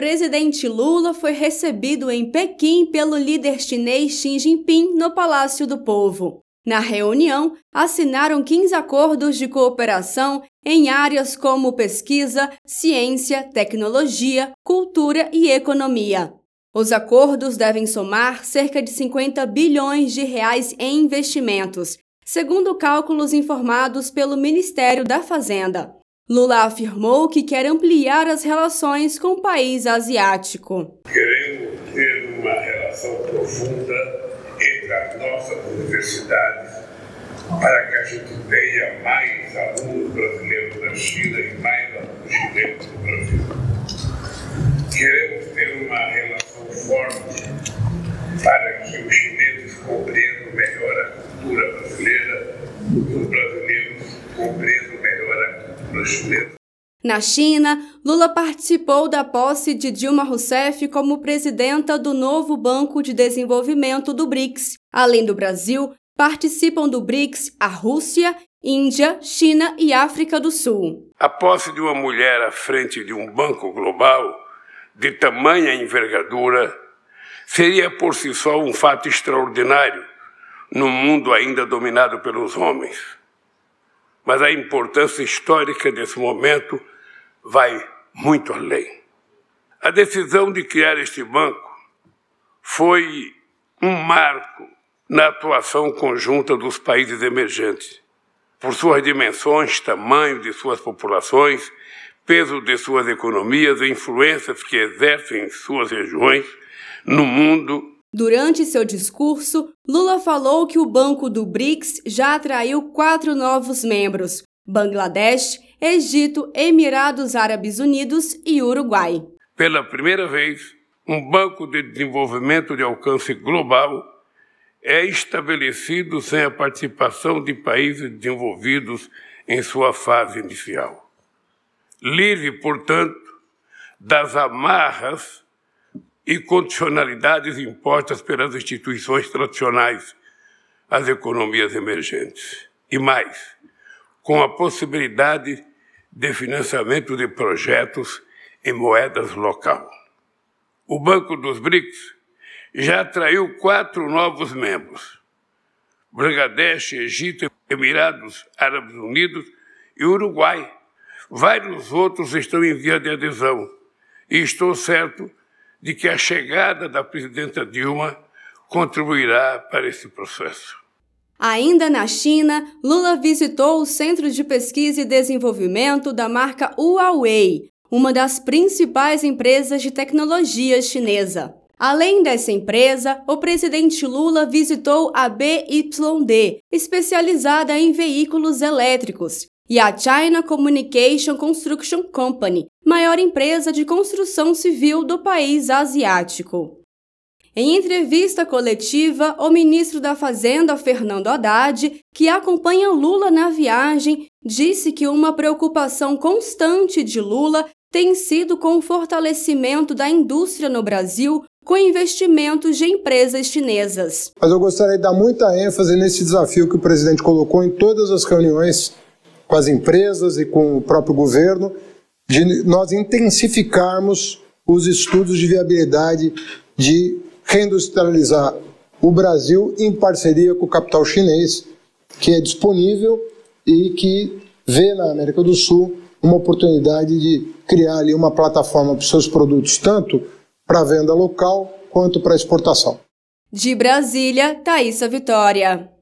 presidente Lula foi recebido em Pequim pelo líder chinês Xi Jinping no Palácio do Povo. Na reunião, assinaram 15 acordos de cooperação em áreas como pesquisa, ciência, tecnologia, cultura e economia. Os acordos devem somar cerca de 50 bilhões de reais em investimentos, segundo cálculos informados pelo Ministério da Fazenda. Lula afirmou que quer ampliar as relações com o país asiático. Queremos ter uma relação profunda entre as nossas universidades para que a gente tenha mais alunos brasileiros na China e mais alunos chilenos no Brasil. Queremos ter uma relação forte para que os chineses compreendam melhor a cultura brasileira e os brasileiros compreendam melhor a cultura chinesa. Na China, Lula participou da posse de Dilma Rousseff como presidenta do novo Banco de Desenvolvimento do BRICS. Além do Brasil, participam do BRICS a Rússia, Índia, China e África do Sul. A posse de uma mulher à frente de um banco global de tamanha envergadura seria por si só um fato extraordinário num mundo ainda dominado pelos homens. Mas a importância histórica desse momento vai muito além. A decisão de criar este banco foi um marco na atuação conjunta dos países emergentes, por suas dimensões, tamanho de suas populações, peso de suas economias e influências que exercem em suas regiões no mundo. Durante seu discurso, Lula falou que o Banco do BRICS já atraiu quatro novos membros: Bangladesh, Egito, Emirados Árabes Unidos e Uruguai. Pela primeira vez, um banco de desenvolvimento de alcance global é estabelecido sem a participação de países desenvolvidos em sua fase inicial. Livre, portanto, das amarras e condicionalidades impostas pelas instituições tradicionais às economias emergentes. E mais, com a possibilidade de financiamento de projetos em moedas local. O Banco dos BRICS já atraiu quatro novos membros: Bangladesh, Egito, Emirados Árabes Unidos e Uruguai. Vários outros estão em via de adesão e estou certo de que a chegada da presidenta Dilma contribuirá para esse processo. Ainda na China, Lula visitou o Centro de Pesquisa e Desenvolvimento da marca Huawei, uma das principais empresas de tecnologia chinesa. Além dessa empresa, o presidente Lula visitou a BYD, especializada em veículos elétricos, e a China Communication Construction Company, maior empresa de construção civil do país asiático. Em entrevista coletiva, o ministro da Fazenda, Fernando Haddad, que acompanha Lula na viagem, disse que uma preocupação constante de Lula tem sido com o fortalecimento da indústria no Brasil com investimentos de empresas chinesas. Mas eu gostaria de dar muita ênfase nesse desafio que o presidente colocou em todas as reuniões com as empresas e com o próprio governo, de nós intensificarmos os estudos de viabilidade de reindustrializar o Brasil em parceria com o capital chinês, que é disponível e que vê na América do Sul uma oportunidade de criar ali uma plataforma para os seus produtos, tanto para venda local quanto para exportação. De Brasília, Thaisa Vitória.